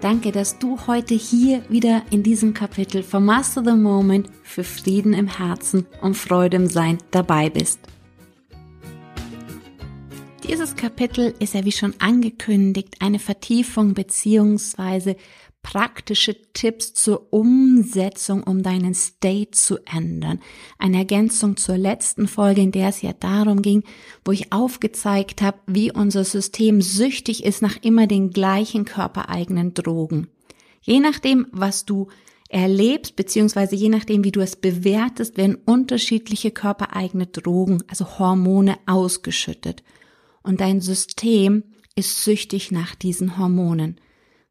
Danke, dass du heute hier wieder in diesem Kapitel von Master the Moment für Frieden im Herzen und Freude im Sein dabei bist. Dieses Kapitel ist ja wie schon angekündigt eine Vertiefung beziehungsweise praktische Tipps zur Umsetzung, um deinen State zu ändern. Eine Ergänzung zur letzten Folge, in der es ja darum ging, wo ich aufgezeigt habe, wie unser System süchtig ist nach immer den gleichen körpereigenen Drogen. Je nachdem, was du erlebst, beziehungsweise je nachdem, wie du es bewertest, werden unterschiedliche körpereigene Drogen, also Hormone, ausgeschüttet. Und dein System ist süchtig nach diesen Hormonen.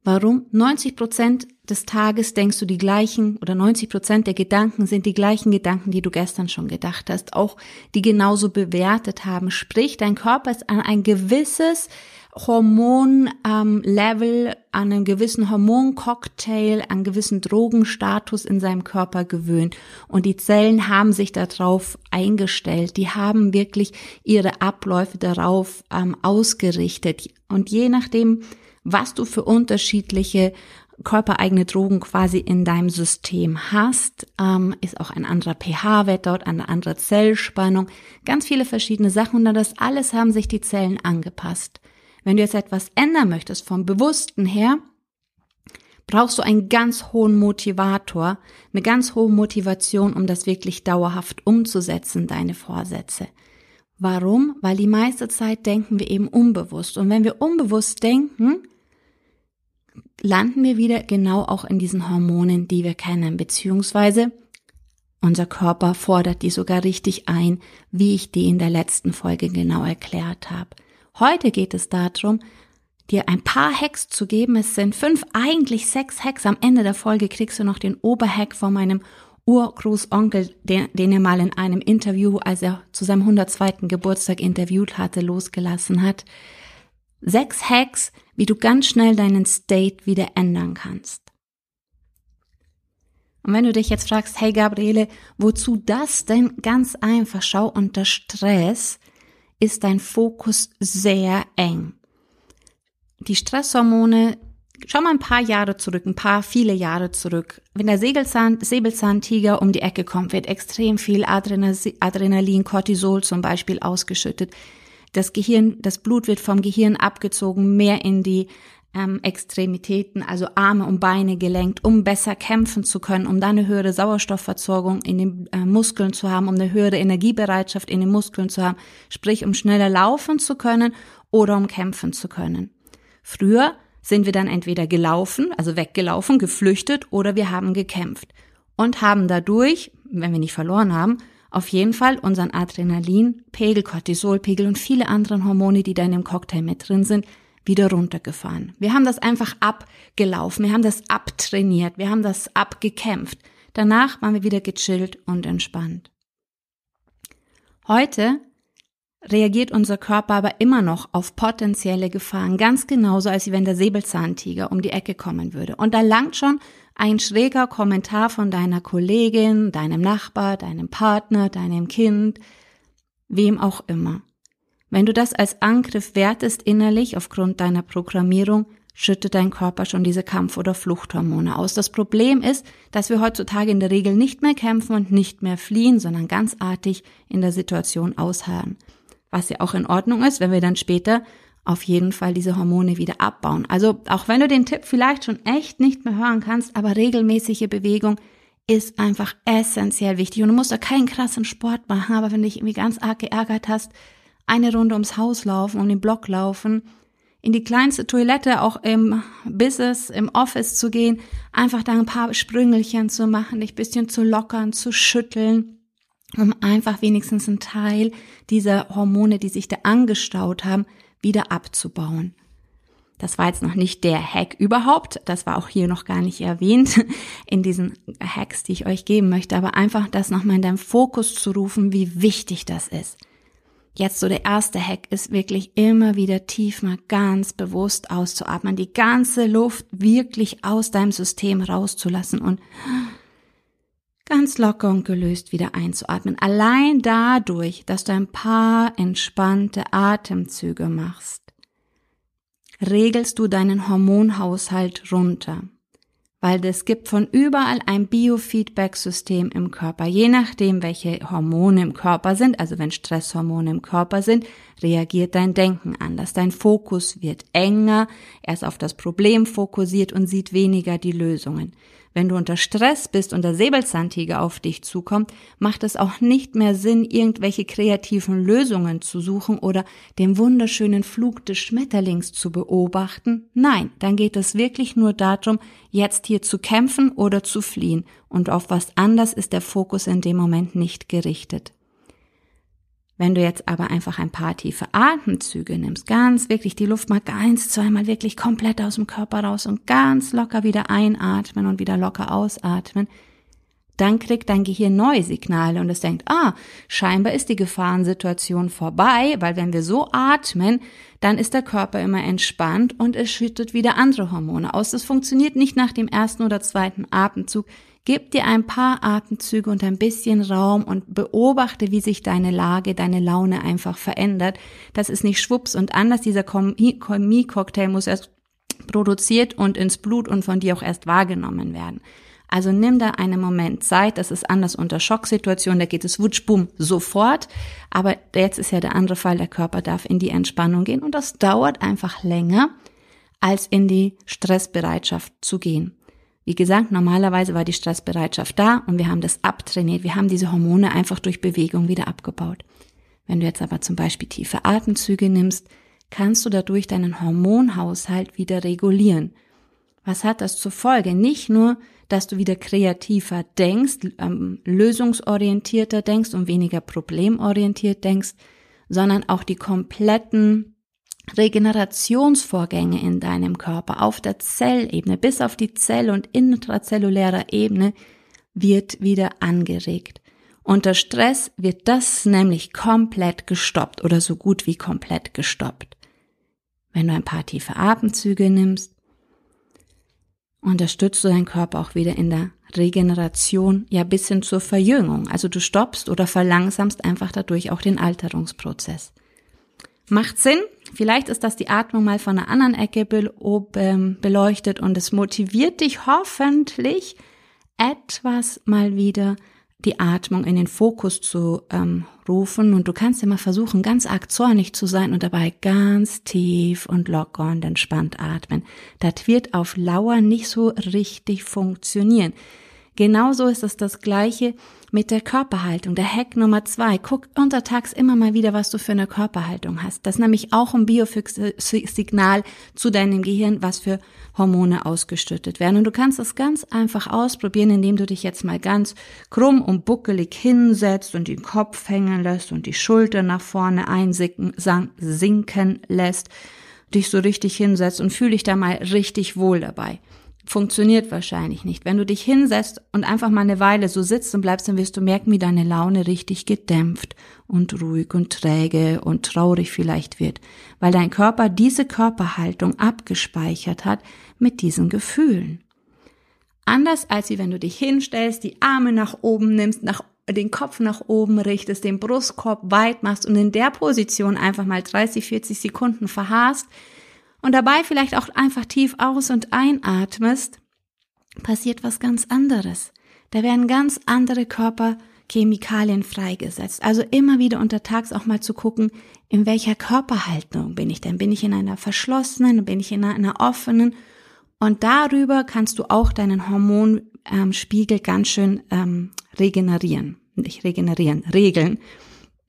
Warum? 90 Prozent des Tages denkst du die gleichen oder 90 Prozent der Gedanken sind die gleichen Gedanken, die du gestern schon gedacht hast, auch die genauso bewertet haben. Sprich, dein Körper ist an ein gewisses Hormonlevel, ähm, an einen gewissen Hormoncocktail, an gewissen Drogenstatus in seinem Körper gewöhnt. Und die Zellen haben sich darauf eingestellt. Die haben wirklich ihre Abläufe darauf ähm, ausgerichtet. Und je nachdem, was du für unterschiedliche körpereigene Drogen quasi in deinem System hast, ähm, ist auch ein anderer pH-Wert dort, eine andere Zellspannung, ganz viele verschiedene Sachen und das alles haben sich die Zellen angepasst. Wenn du jetzt etwas ändern möchtest vom Bewussten her, brauchst du einen ganz hohen Motivator, eine ganz hohe Motivation, um das wirklich dauerhaft umzusetzen, deine Vorsätze. Warum? Weil die meiste Zeit denken wir eben unbewusst. Und wenn wir unbewusst denken, landen wir wieder genau auch in diesen Hormonen, die wir kennen, beziehungsweise unser Körper fordert die sogar richtig ein, wie ich die in der letzten Folge genau erklärt habe. Heute geht es darum, dir ein paar Hacks zu geben. Es sind fünf, eigentlich sechs Hacks. Am Ende der Folge kriegst du noch den Oberhack von meinem Urgroßonkel, den, den er mal in einem Interview, als er zu seinem 102. Geburtstag interviewt hatte, losgelassen hat. Sechs Hacks, wie du ganz schnell deinen State wieder ändern kannst. Und wenn du dich jetzt fragst, hey Gabriele, wozu das denn? Ganz einfach, schau, unter Stress ist dein Fokus sehr eng. Die Stresshormone, schau mal ein paar Jahre zurück, ein paar, viele Jahre zurück. Wenn der Säbelzahn, Säbelzahntiger um die Ecke kommt, wird extrem viel Adrenalin, Cortisol zum Beispiel ausgeschüttet. Das Gehirn, das Blut wird vom Gehirn abgezogen, mehr in die ähm, Extremitäten, also Arme und Beine gelenkt, um besser kämpfen zu können, um dann eine höhere Sauerstoffversorgung in den äh, Muskeln zu haben, um eine höhere Energiebereitschaft in den Muskeln zu haben, sprich um schneller laufen zu können oder um kämpfen zu können. Früher sind wir dann entweder gelaufen, also weggelaufen, geflüchtet oder wir haben gekämpft und haben dadurch, wenn wir nicht verloren haben, auf jeden Fall unseren Adrenalinpegel, Cortisolpegel und viele andere Hormone, die da in dem Cocktail mit drin sind, wieder runtergefahren. Wir haben das einfach abgelaufen, wir haben das abtrainiert, wir haben das abgekämpft. Danach waren wir wieder gechillt und entspannt. Heute reagiert unser Körper aber immer noch auf potenzielle Gefahren, ganz genauso, als wenn der Säbelzahntiger um die Ecke kommen würde. Und da langt schon ein schräger Kommentar von deiner Kollegin, deinem Nachbar, deinem Partner, deinem Kind, wem auch immer. Wenn du das als Angriff wertest innerlich aufgrund deiner Programmierung, schüttet dein Körper schon diese Kampf- oder Fluchthormone aus. Das Problem ist, dass wir heutzutage in der Regel nicht mehr kämpfen und nicht mehr fliehen, sondern ganz artig in der Situation ausharren. Was ja auch in Ordnung ist, wenn wir dann später auf jeden Fall diese Hormone wieder abbauen. Also auch wenn du den Tipp vielleicht schon echt nicht mehr hören kannst, aber regelmäßige Bewegung ist einfach essentiell wichtig. Und du musst da keinen krassen Sport machen, aber wenn du dich irgendwie ganz arg geärgert hast, eine Runde ums Haus laufen, um den Block laufen, in die kleinste Toilette auch im Business, im Office zu gehen, einfach da ein paar Sprüngelchen zu machen, dich bisschen zu lockern, zu schütteln, um einfach wenigstens einen Teil dieser Hormone, die sich da angestaut haben, wieder abzubauen. Das war jetzt noch nicht der Hack überhaupt. Das war auch hier noch gar nicht erwähnt in diesen Hacks, die ich euch geben möchte. Aber einfach das nochmal in deinem Fokus zu rufen, wie wichtig das ist. Jetzt so der erste Hack ist wirklich immer wieder tief mal ganz bewusst auszuatmen, die ganze Luft wirklich aus deinem System rauszulassen und ganz locker und gelöst wieder einzuatmen. Allein dadurch, dass du ein paar entspannte Atemzüge machst, regelst du deinen Hormonhaushalt runter. Weil es gibt von überall ein Biofeedback-System im Körper. Je nachdem, welche Hormone im Körper sind, also wenn Stresshormone im Körper sind, reagiert dein Denken anders. Dein Fokus wird enger, er ist auf das Problem fokussiert und sieht weniger die Lösungen. Wenn du unter Stress bist und der Säbelzahntiger auf dich zukommt, macht es auch nicht mehr Sinn, irgendwelche kreativen Lösungen zu suchen oder den wunderschönen Flug des Schmetterlings zu beobachten. Nein, dann geht es wirklich nur darum, jetzt hier zu kämpfen oder zu fliehen. Und auf was anders ist der Fokus in dem Moment nicht gerichtet. Wenn du jetzt aber einfach ein paar tiefe Atemzüge nimmst, ganz wirklich die Luft mal eins, zweimal wirklich komplett aus dem Körper raus und ganz locker wieder einatmen und wieder locker ausatmen, dann kriegt dein Gehirn neue Signale und es denkt, ah, scheinbar ist die Gefahrensituation vorbei, weil wenn wir so atmen, dann ist der Körper immer entspannt und es schüttet wieder andere Hormone aus. Das funktioniert nicht nach dem ersten oder zweiten Atemzug, Gib dir ein paar Atemzüge und ein bisschen Raum und beobachte, wie sich deine Lage, deine Laune einfach verändert. Das ist nicht schwupps und anders. Dieser Chemie-Cocktail muss erst produziert und ins Blut und von dir auch erst wahrgenommen werden. Also nimm da einen Moment Zeit, das ist anders unter Schocksituationen, da geht es wutsch, bumm, sofort. Aber jetzt ist ja der andere Fall, der Körper darf in die Entspannung gehen und das dauert einfach länger, als in die Stressbereitschaft zu gehen. Wie gesagt, normalerweise war die Stressbereitschaft da und wir haben das abtrainiert. Wir haben diese Hormone einfach durch Bewegung wieder abgebaut. Wenn du jetzt aber zum Beispiel tiefe Atemzüge nimmst, kannst du dadurch deinen Hormonhaushalt wieder regulieren. Was hat das zur Folge? Nicht nur, dass du wieder kreativer denkst, ähm, lösungsorientierter denkst und weniger problemorientiert denkst, sondern auch die kompletten Regenerationsvorgänge in deinem Körper auf der Zellebene bis auf die Zell- und intrazellulärer Ebene wird wieder angeregt. Unter Stress wird das nämlich komplett gestoppt oder so gut wie komplett gestoppt. Wenn du ein paar tiefe Atemzüge nimmst, unterstützt du deinen Körper auch wieder in der Regeneration, ja bis hin zur Verjüngung. Also du stoppst oder verlangsamst einfach dadurch auch den Alterungsprozess. Macht Sinn. Vielleicht ist das die Atmung mal von einer anderen Ecke ähm, beleuchtet und es motiviert dich hoffentlich etwas mal wieder die Atmung in den Fokus zu ähm, rufen und du kannst immer versuchen, ganz arg zornig zu sein und dabei ganz tief und locker und entspannt atmen. Das wird auf Lauer nicht so richtig funktionieren. Genauso ist es das Gleiche mit der Körperhaltung. Der Hack Nummer zwei. Guck untertags immer mal wieder, was du für eine Körperhaltung hast. Das ist nämlich auch ein Biofix-Signal zu deinem Gehirn, was für Hormone ausgestüttet werden. Und du kannst es ganz einfach ausprobieren, indem du dich jetzt mal ganz krumm und buckelig hinsetzt und den Kopf hängen lässt und die Schulter nach vorne einsinken sinken lässt, dich so richtig hinsetzt und fühl dich da mal richtig wohl dabei funktioniert wahrscheinlich nicht. Wenn du dich hinsetzt und einfach mal eine Weile so sitzt und bleibst, dann wirst du merken, wie deine Laune richtig gedämpft und ruhig und träge und traurig vielleicht wird, weil dein Körper diese Körperhaltung abgespeichert hat mit diesen Gefühlen. Anders als wie wenn du dich hinstellst, die Arme nach oben nimmst, nach den Kopf nach oben richtest, den Brustkorb weit machst und in der Position einfach mal 30, 40 Sekunden verharrst, und dabei vielleicht auch einfach tief aus und einatmest, passiert was ganz anderes. Da werden ganz andere Körperchemikalien freigesetzt. Also immer wieder untertags auch mal zu gucken, in welcher Körperhaltung bin ich denn? Bin ich in einer verschlossenen, bin ich in einer offenen? Und darüber kannst du auch deinen Hormonspiegel ähm, ganz schön ähm, regenerieren. Nicht regenerieren, regeln.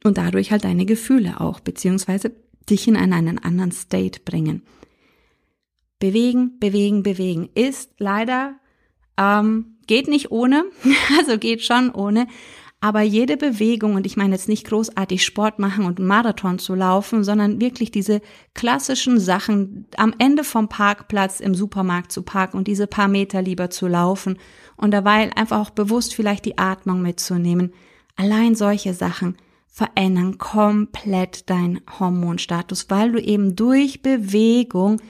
Und dadurch halt deine Gefühle auch, beziehungsweise dich in einen anderen State bringen. Bewegen, bewegen, bewegen ist leider, ähm, geht nicht ohne, also geht schon ohne, Aber jede Bewegung, und ich meine jetzt nicht großartig Sport machen und Marathon zu laufen, sondern wirklich diese klassischen Sachen, am Ende vom Parkplatz im Supermarkt zu parken und diese paar Meter lieber zu laufen und dabei einfach auch bewusst vielleicht die Atmung mitzunehmen. Allein solche Sachen verändern komplett deinen Hormonstatus, weil du eben durch Bewegung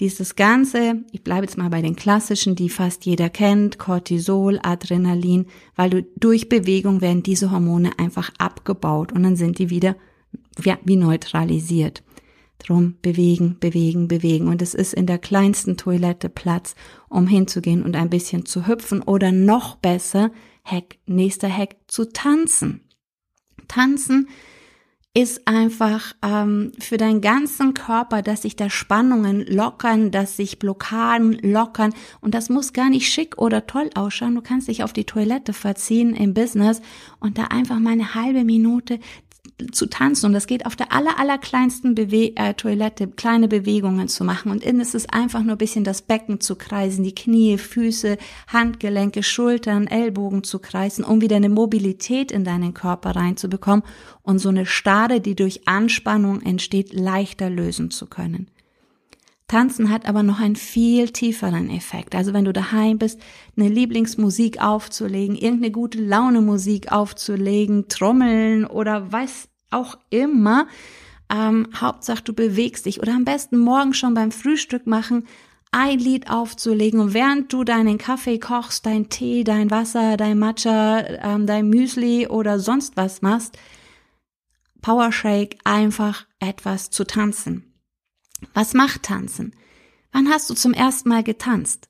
dieses ganze, ich bleibe jetzt mal bei den klassischen, die fast jeder kennt, Cortisol, Adrenalin, weil du durch Bewegung werden diese Hormone einfach abgebaut und dann sind die wieder ja, wie neutralisiert. Drum bewegen, bewegen, bewegen. Und es ist in der kleinsten Toilette Platz, um hinzugehen und ein bisschen zu hüpfen oder noch besser, Hack, nächster Hack, zu tanzen. Tanzen ist einfach ähm, für deinen ganzen Körper, dass sich da Spannungen lockern, dass sich Blockaden lockern und das muss gar nicht schick oder toll ausschauen. Du kannst dich auf die Toilette verziehen im Business und da einfach mal eine halbe Minute zu tanzen und das geht auf der aller, aller kleinsten Bewe äh, Toilette, kleine Bewegungen zu machen und innen ist es einfach nur ein bisschen das Becken zu kreisen, die Knie, Füße, Handgelenke, Schultern, Ellbogen zu kreisen, um wieder eine Mobilität in deinen Körper reinzubekommen und so eine Starre, die durch Anspannung entsteht, leichter lösen zu können. Tanzen hat aber noch einen viel tieferen Effekt. Also wenn du daheim bist, eine Lieblingsmusik aufzulegen, irgendeine gute Laune Musik aufzulegen, trommeln oder was auch immer, ähm, Hauptsache du bewegst dich oder am besten morgen schon beim Frühstück machen, ein Lied aufzulegen und während du deinen Kaffee kochst, dein Tee, dein Wasser, dein Matcha, ähm, dein Müsli oder sonst was machst, Powershake einfach etwas zu tanzen. Was macht Tanzen? Wann hast du zum ersten Mal getanzt?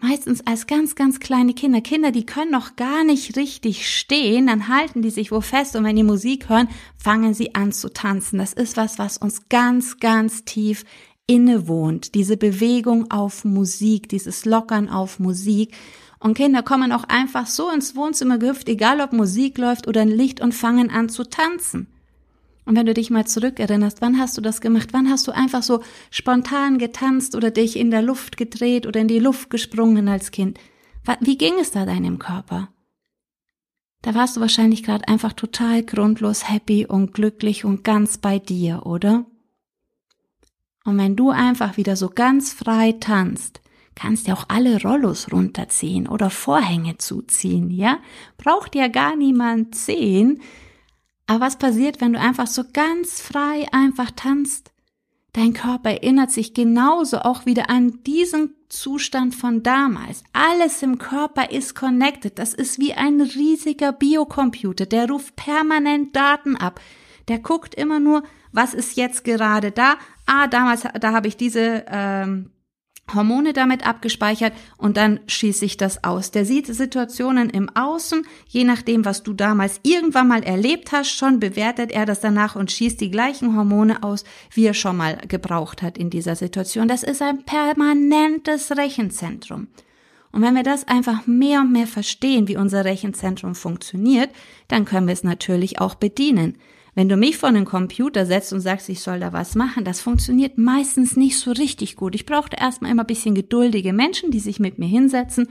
Meistens als ganz, ganz kleine Kinder. Kinder, die können noch gar nicht richtig stehen, dann halten die sich wo fest und wenn die Musik hören, fangen sie an zu tanzen. Das ist was, was uns ganz, ganz tief innewohnt. Diese Bewegung auf Musik, dieses Lockern auf Musik. Und Kinder kommen auch einfach so ins Wohnzimmer gehüpft, egal ob Musik läuft oder ein Licht und fangen an zu tanzen. Und wenn du dich mal zurückerinnerst, wann hast du das gemacht? Wann hast du einfach so spontan getanzt oder dich in der Luft gedreht oder in die Luft gesprungen als Kind? Wie ging es da deinem Körper? Da warst du wahrscheinlich gerade einfach total grundlos happy und glücklich und ganz bei dir, oder? Und wenn du einfach wieder so ganz frei tanzt, kannst ja auch alle Rollos runterziehen oder Vorhänge zuziehen, ja? Braucht ja gar niemand sehen, aber was passiert, wenn du einfach so ganz frei einfach tanzt? Dein Körper erinnert sich genauso auch wieder an diesen Zustand von damals. Alles im Körper ist connected. Das ist wie ein riesiger Biocomputer. Der ruft permanent Daten ab. Der guckt immer nur, was ist jetzt gerade da. Ah, damals, da habe ich diese ähm, Hormone damit abgespeichert und dann schieße ich das aus. Der sieht Situationen im Außen, je nachdem, was du damals irgendwann mal erlebt hast, schon bewertet er das danach und schießt die gleichen Hormone aus, wie er schon mal gebraucht hat in dieser Situation. Das ist ein permanentes Rechenzentrum. Und wenn wir das einfach mehr und mehr verstehen, wie unser Rechenzentrum funktioniert, dann können wir es natürlich auch bedienen. Wenn du mich vor einen Computer setzt und sagst, ich soll da was machen, das funktioniert meistens nicht so richtig gut. Ich brauchte erstmal immer ein bisschen geduldige Menschen, die sich mit mir hinsetzen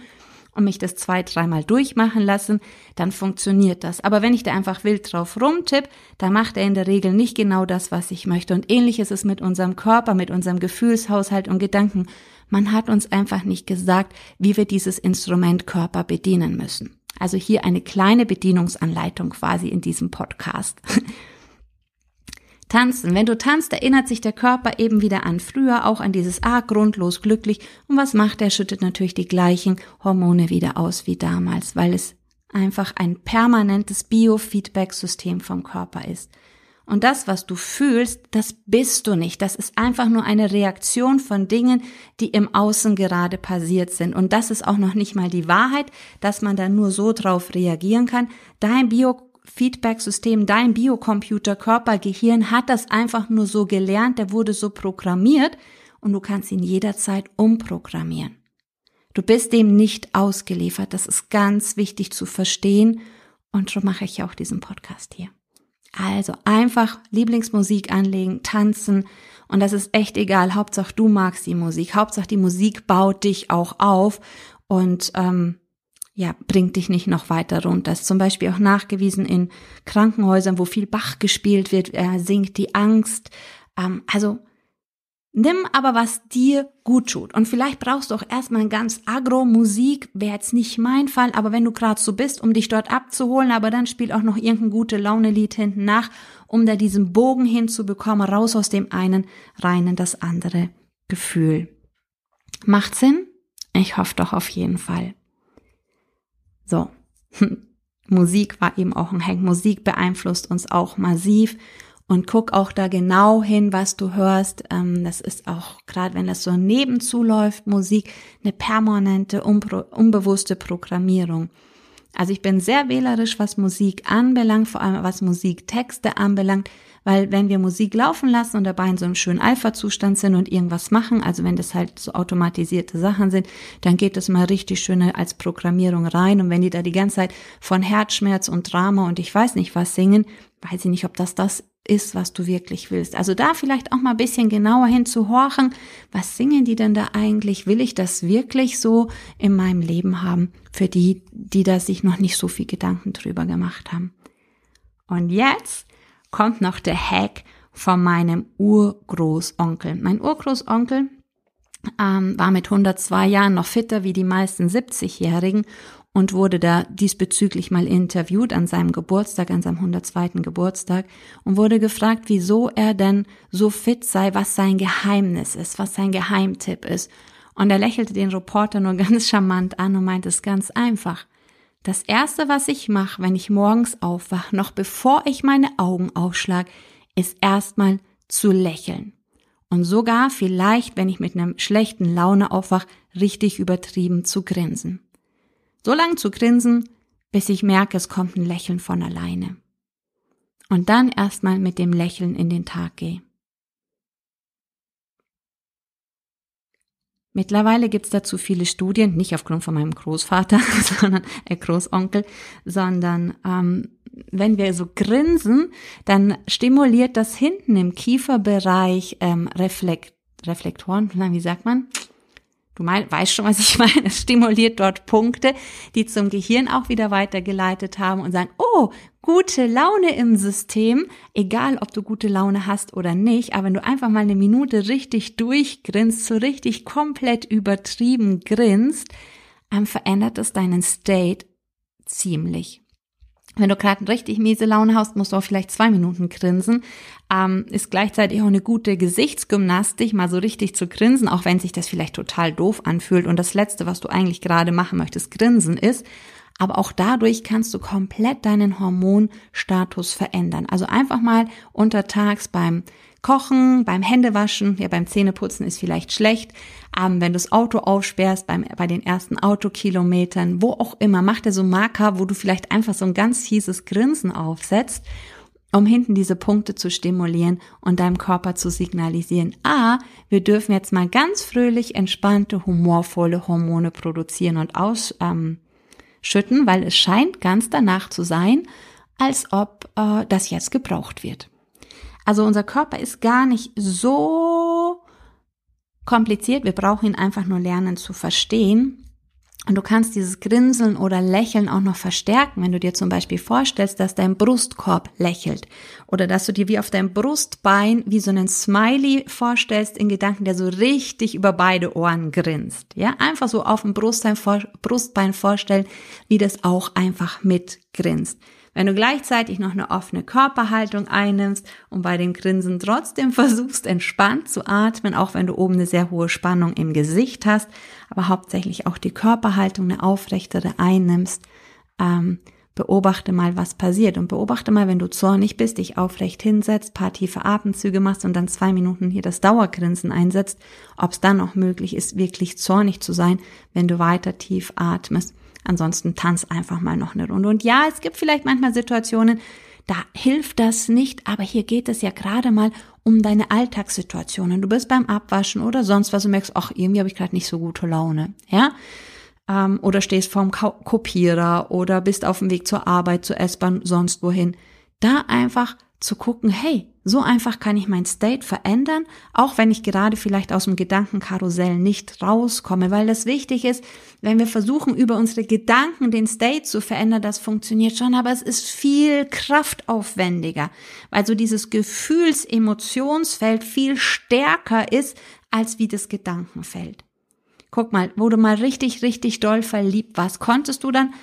und mich das zwei, dreimal durchmachen lassen, dann funktioniert das. Aber wenn ich da einfach wild drauf rumtipp, dann macht er in der Regel nicht genau das, was ich möchte. Und ähnlich ist es mit unserem Körper, mit unserem Gefühlshaushalt und Gedanken. Man hat uns einfach nicht gesagt, wie wir dieses Instrument Körper bedienen müssen. Also hier eine kleine Bedienungsanleitung quasi in diesem Podcast. Tanzen. Wenn du tanzt, erinnert sich der Körper eben wieder an früher, auch an dieses Ah, grundlos glücklich. Und was macht er? Schüttet natürlich die gleichen Hormone wieder aus wie damals, weil es einfach ein permanentes Biofeedback-System vom Körper ist. Und das, was du fühlst, das bist du nicht. Das ist einfach nur eine Reaktion von Dingen, die im Außen gerade passiert sind. Und das ist auch noch nicht mal die Wahrheit, dass man da nur so drauf reagieren kann. Dein Bio Feedback-System, dein Biocomputer, Körper, Gehirn hat das einfach nur so gelernt, der wurde so programmiert und du kannst ihn jederzeit umprogrammieren. Du bist dem nicht ausgeliefert. Das ist ganz wichtig zu verstehen und so mache ich auch diesen Podcast hier. Also einfach Lieblingsmusik anlegen, tanzen und das ist echt egal. Hauptsache du magst die Musik. Hauptsache die Musik baut dich auch auf und ähm, ja, bringt dich nicht noch weiter runter. Ist zum Beispiel auch nachgewiesen in Krankenhäusern, wo viel Bach gespielt wird, er sinkt die Angst. Ähm, also Nimm aber, was dir gut tut. Und vielleicht brauchst du auch erstmal ganz Agro-Musik, wäre jetzt nicht mein Fall, aber wenn du gerade so bist, um dich dort abzuholen, aber dann spiel auch noch irgendein gute Laune-Lied hinten nach, um da diesen Bogen hinzubekommen, raus aus dem einen, rein in das andere Gefühl. Macht Sinn? Ich hoffe doch auf jeden Fall. So. Musik war eben auch ein Hack. Musik beeinflusst uns auch massiv und guck auch da genau hin, was du hörst. Ähm, das ist auch, gerade wenn das so nebenzu läuft, Musik, eine permanente, unbewusste Programmierung. Also ich bin sehr wählerisch, was Musik anbelangt, vor allem was Musiktexte anbelangt, weil wenn wir Musik laufen lassen und dabei in so einem schönen Alpha-Zustand sind und irgendwas machen, also wenn das halt so automatisierte Sachen sind, dann geht das mal richtig schön als Programmierung rein. Und wenn die da die ganze Zeit von Herzschmerz und Drama und ich weiß nicht was singen, weiß ich nicht, ob das das ist, was du wirklich willst. Also da vielleicht auch mal ein bisschen genauer hinzuhorchen. Was singen die denn da eigentlich? Will ich das wirklich so in meinem Leben haben? Für die, die da sich noch nicht so viel Gedanken drüber gemacht haben. Und jetzt kommt noch der Hack von meinem Urgroßonkel. Mein Urgroßonkel ähm, war mit 102 Jahren noch fitter wie die meisten 70-Jährigen und wurde da diesbezüglich mal interviewt an seinem Geburtstag, an seinem 102. Geburtstag und wurde gefragt, wieso er denn so fit sei, was sein Geheimnis ist, was sein Geheimtipp ist. Und er lächelte den Reporter nur ganz charmant an und meinte es ganz einfach. Das erste, was ich mache, wenn ich morgens aufwache, noch bevor ich meine Augen aufschlag, ist erstmal zu lächeln. Und sogar vielleicht, wenn ich mit einer schlechten Laune aufwache, richtig übertrieben zu grinsen. So lang zu grinsen, bis ich merke, es kommt ein Lächeln von alleine. Und dann erstmal mit dem Lächeln in den Tag gehe. Mittlerweile gibt's dazu viele Studien, nicht aufgrund von meinem Großvater, sondern äh, Großonkel, sondern ähm, wenn wir so grinsen, dann stimuliert das hinten im Kieferbereich ähm, Reflekt, Reflektoren, wie sagt man? Du mein, weißt schon, was ich meine. Es stimuliert dort Punkte, die zum Gehirn auch wieder weitergeleitet haben und sagen, oh, gute Laune im System, egal ob du gute Laune hast oder nicht, aber wenn du einfach mal eine Minute richtig durchgrinst, so richtig komplett übertrieben grinst, verändert es deinen State ziemlich. Wenn du gerade richtig miese Laune hast, musst du auch vielleicht zwei Minuten grinsen. Ähm, ist gleichzeitig auch eine gute Gesichtsgymnastik, mal so richtig zu grinsen, auch wenn sich das vielleicht total doof anfühlt und das Letzte, was du eigentlich gerade machen möchtest, grinsen ist. Aber auch dadurch kannst du komplett deinen Hormonstatus verändern. Also einfach mal untertags beim Kochen, beim Händewaschen, ja beim Zähneputzen ist vielleicht schlecht, ähm, wenn du das Auto aufsperrst, beim, bei den ersten Autokilometern, wo auch immer, mach dir so Marker, wo du vielleicht einfach so ein ganz fieses Grinsen aufsetzt, um hinten diese Punkte zu stimulieren und deinem Körper zu signalisieren, ah, wir dürfen jetzt mal ganz fröhlich, entspannte, humorvolle Hormone produzieren und ausschütten, ähm, weil es scheint ganz danach zu sein, als ob äh, das jetzt gebraucht wird. Also unser Körper ist gar nicht so kompliziert. Wir brauchen ihn einfach nur lernen zu verstehen. Und du kannst dieses Grinseln oder Lächeln auch noch verstärken, wenn du dir zum Beispiel vorstellst, dass dein Brustkorb lächelt oder dass du dir wie auf deinem Brustbein wie so einen Smiley vorstellst in Gedanken, der so richtig über beide Ohren grinst. Ja, einfach so auf dem Brustbein, vorstellen, wie das auch einfach mitgrinst. Wenn du gleichzeitig noch eine offene Körperhaltung einnimmst und bei dem Grinsen trotzdem versuchst, entspannt zu atmen, auch wenn du oben eine sehr hohe Spannung im Gesicht hast, aber hauptsächlich auch die Körperhaltung eine aufrechtere einnimmst, ähm, beobachte mal, was passiert und beobachte mal, wenn du zornig bist, dich aufrecht hinsetzt, paar tiefe Atemzüge machst und dann zwei Minuten hier das Dauergrinsen einsetzt, ob es dann noch möglich ist, wirklich zornig zu sein, wenn du weiter tief atmest. Ansonsten tanz einfach mal noch eine Runde. Und ja, es gibt vielleicht manchmal Situationen, da hilft das nicht, aber hier geht es ja gerade mal um deine Alltagssituationen. Du bist beim Abwaschen oder sonst was und merkst, ach, irgendwie habe ich gerade nicht so gute Laune, ja? Ähm, oder stehst vorm Kopierer oder bist auf dem Weg zur Arbeit, zur S-Bahn, sonst wohin. Da einfach zu gucken, hey, so einfach kann ich mein State verändern, auch wenn ich gerade vielleicht aus dem Gedankenkarussell nicht rauskomme, weil das wichtig ist, wenn wir versuchen, über unsere Gedanken den State zu verändern, das funktioniert schon, aber es ist viel kraftaufwendiger, weil so dieses Gefühls-Emotionsfeld viel stärker ist, als wie das Gedankenfeld. Guck mal, wo du mal richtig, richtig doll verliebt warst, konntest du dann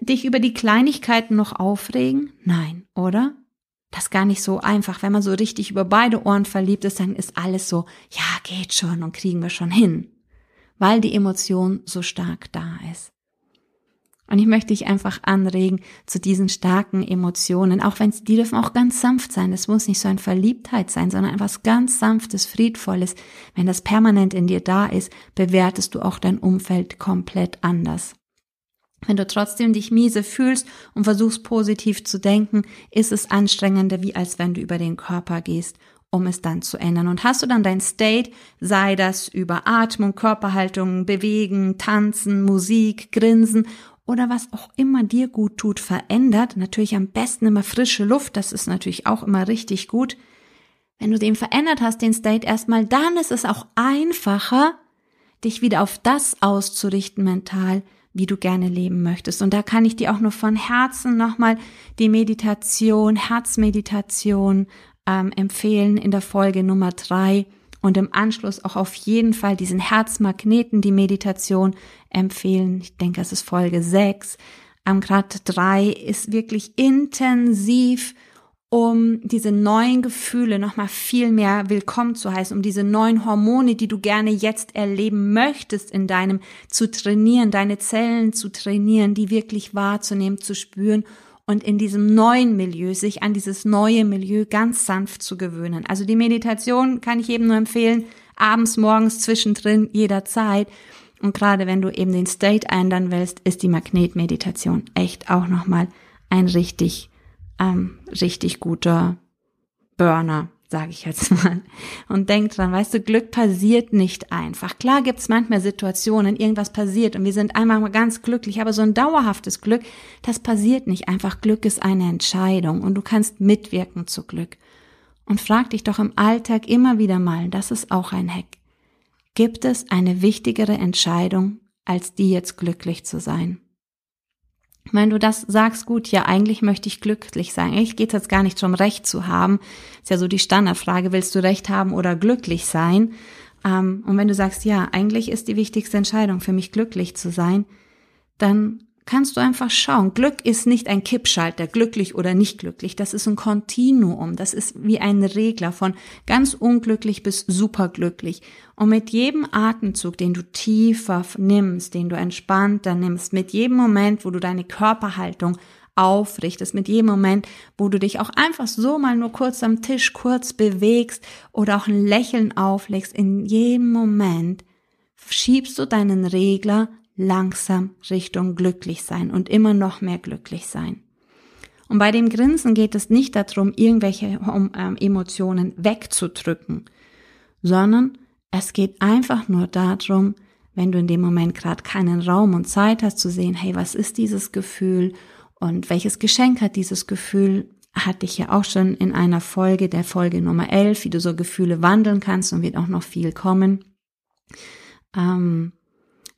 dich über die Kleinigkeiten noch aufregen? Nein, oder? Das gar nicht so einfach. Wenn man so richtig über beide Ohren verliebt ist, dann ist alles so, ja, geht schon und kriegen wir schon hin. Weil die Emotion so stark da ist. Und ich möchte dich einfach anregen zu diesen starken Emotionen, auch wenn die dürfen auch ganz sanft sein. Es muss nicht so ein Verliebtheit sein, sondern etwas ganz sanftes, friedvolles. Wenn das permanent in dir da ist, bewertest du auch dein Umfeld komplett anders. Wenn du trotzdem dich miese fühlst und versuchst positiv zu denken, ist es anstrengender, wie als wenn du über den Körper gehst, um es dann zu ändern. Und hast du dann dein State, sei das über Atmung, Körperhaltung, Bewegen, Tanzen, Musik, Grinsen oder was auch immer dir gut tut, verändert, natürlich am besten immer frische Luft, das ist natürlich auch immer richtig gut. Wenn du den verändert hast, den State erstmal, dann ist es auch einfacher, dich wieder auf das auszurichten mental, wie du gerne leben möchtest. Und da kann ich dir auch nur von Herzen nochmal die Meditation, Herzmeditation ähm, empfehlen in der Folge Nummer drei und im Anschluss auch auf jeden Fall diesen Herzmagneten, die Meditation empfehlen. Ich denke, es ist Folge sechs. Am Grad drei ist wirklich intensiv um diese neuen Gefühle nochmal viel mehr willkommen zu heißen, um diese neuen Hormone, die du gerne jetzt erleben möchtest in deinem, zu trainieren, deine Zellen zu trainieren, die wirklich wahrzunehmen, zu spüren und in diesem neuen Milieu, sich an dieses neue Milieu ganz sanft zu gewöhnen. Also die Meditation kann ich eben nur empfehlen, abends, morgens, zwischendrin, jederzeit. Und gerade wenn du eben den State ändern willst, ist die Magnetmeditation echt auch nochmal ein richtig ähm, richtig guter Burner, sage ich jetzt mal. Und denk dran, weißt du, Glück passiert nicht einfach. Klar gibt's manchmal Situationen, irgendwas passiert und wir sind einmal mal ganz glücklich, aber so ein dauerhaftes Glück, das passiert nicht einfach. Glück ist eine Entscheidung und du kannst mitwirken zu Glück. Und frag dich doch im Alltag immer wieder mal, das ist auch ein Hack. Gibt es eine wichtigere Entscheidung, als die jetzt glücklich zu sein? Wenn du das sagst, gut, ja, eigentlich möchte ich glücklich sein. Eigentlich geht es jetzt gar nicht darum, Recht zu haben. Ist ja so die Standardfrage, willst du Recht haben oder glücklich sein? Ähm, und wenn du sagst, ja, eigentlich ist die wichtigste Entscheidung für mich glücklich zu sein, dann kannst du einfach schauen. Glück ist nicht ein Kippschalter, glücklich oder nicht glücklich. Das ist ein Kontinuum. Das ist wie ein Regler von ganz unglücklich bis superglücklich. Und mit jedem Atemzug, den du tiefer nimmst, den du entspannter nimmst, mit jedem Moment, wo du deine Körperhaltung aufrichtest, mit jedem Moment, wo du dich auch einfach so mal nur kurz am Tisch kurz bewegst oder auch ein Lächeln auflegst, in jedem Moment schiebst du deinen Regler langsam Richtung glücklich sein und immer noch mehr glücklich sein. Und bei dem Grinsen geht es nicht darum, irgendwelche ähm, Emotionen wegzudrücken, sondern es geht einfach nur darum, wenn du in dem Moment gerade keinen Raum und Zeit hast zu sehen, hey, was ist dieses Gefühl und welches Geschenk hat dieses Gefühl, hatte ich ja auch schon in einer Folge, der Folge Nummer 11, wie du so Gefühle wandeln kannst und wird auch noch viel kommen. Ähm,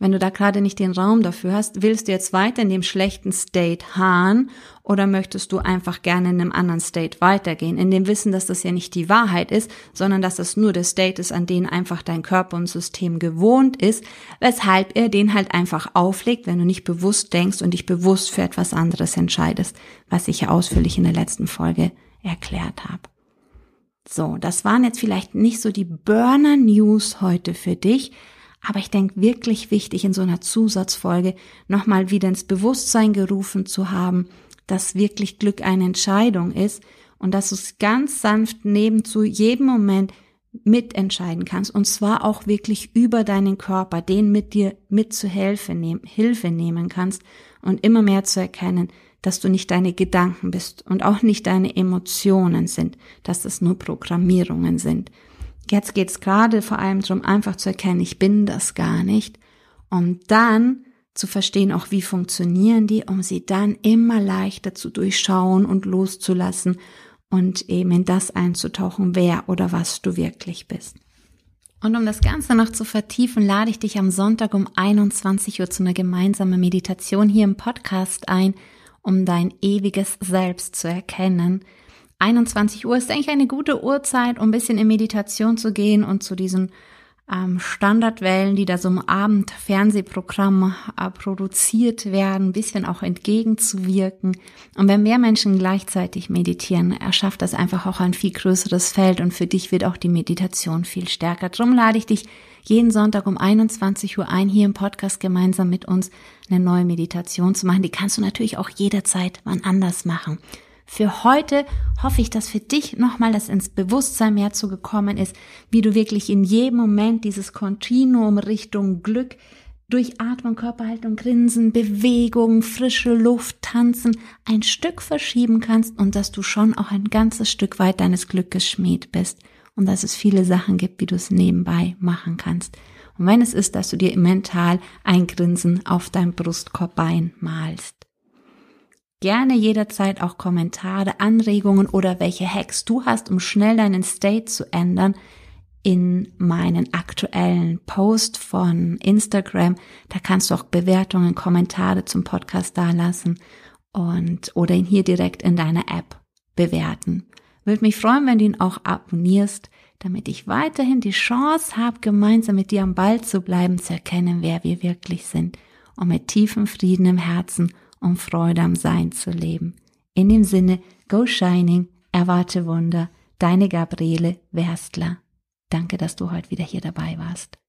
wenn du da gerade nicht den Raum dafür hast, willst du jetzt weiter in dem schlechten State harren oder möchtest du einfach gerne in einem anderen State weitergehen, in dem Wissen, dass das ja nicht die Wahrheit ist, sondern dass das nur der State ist, an den einfach dein Körper und System gewohnt ist, weshalb er den halt einfach auflegt, wenn du nicht bewusst denkst und dich bewusst für etwas anderes entscheidest, was ich ja ausführlich in der letzten Folge erklärt habe. So, das waren jetzt vielleicht nicht so die Burner News heute für dich, aber ich denke wirklich wichtig in so einer Zusatzfolge nochmal wieder ins Bewusstsein gerufen zu haben, dass wirklich Glück eine Entscheidung ist und dass du es ganz sanft neben zu jedem Moment mitentscheiden kannst und zwar auch wirklich über deinen Körper, den mit dir mit zu Hilfe nehmen, Hilfe nehmen kannst und immer mehr zu erkennen, dass du nicht deine Gedanken bist und auch nicht deine Emotionen sind, dass das nur Programmierungen sind. Jetzt geht es gerade vor allem darum, einfach zu erkennen, ich bin das gar nicht, um dann zu verstehen, auch wie funktionieren die, um sie dann immer leichter zu durchschauen und loszulassen und eben in das einzutauchen, wer oder was du wirklich bist. Und um das Ganze noch zu vertiefen, lade ich dich am Sonntag um 21 Uhr zu einer gemeinsamen Meditation hier im Podcast ein, um dein ewiges Selbst zu erkennen. 21 Uhr ist eigentlich eine gute Uhrzeit, um ein bisschen in Meditation zu gehen und zu diesen ähm, Standardwellen, die da so im Abendfernsehprogramm äh, produziert werden, ein bisschen auch entgegenzuwirken. Und wenn mehr Menschen gleichzeitig meditieren, erschafft das einfach auch ein viel größeres Feld und für dich wird auch die Meditation viel stärker. Drum lade ich dich jeden Sonntag um 21 Uhr ein, hier im Podcast gemeinsam mit uns eine neue Meditation zu machen. Die kannst du natürlich auch jederzeit wann anders machen. Für heute hoffe ich, dass für dich nochmal das ins Bewusstsein mehr zugekommen ist, wie du wirklich in jedem Moment dieses Kontinuum Richtung Glück durch Atmung, Körperhaltung, Grinsen, Bewegung, frische Luft, Tanzen ein Stück verschieben kannst und dass du schon auch ein ganzes Stück weit deines Glückes Schmied bist und dass es viele Sachen gibt, wie du es nebenbei machen kannst. Und wenn es ist, dass du dir mental ein Grinsen auf dein Brustkorbbein malst. Gerne jederzeit auch Kommentare, Anregungen oder welche Hacks du hast, um schnell deinen State zu ändern in meinen aktuellen Post von Instagram. Da kannst du auch Bewertungen, Kommentare zum Podcast dalassen und oder ihn hier direkt in deiner App bewerten. Würde mich freuen, wenn du ihn auch abonnierst, damit ich weiterhin die Chance habe, gemeinsam mit dir am Ball zu bleiben, zu erkennen, wer wir wirklich sind und mit tiefem Frieden im Herzen um Freude am Sein zu leben. In dem Sinne, go shining, erwarte Wunder, deine Gabriele Werstler. Danke, dass du heute wieder hier dabei warst.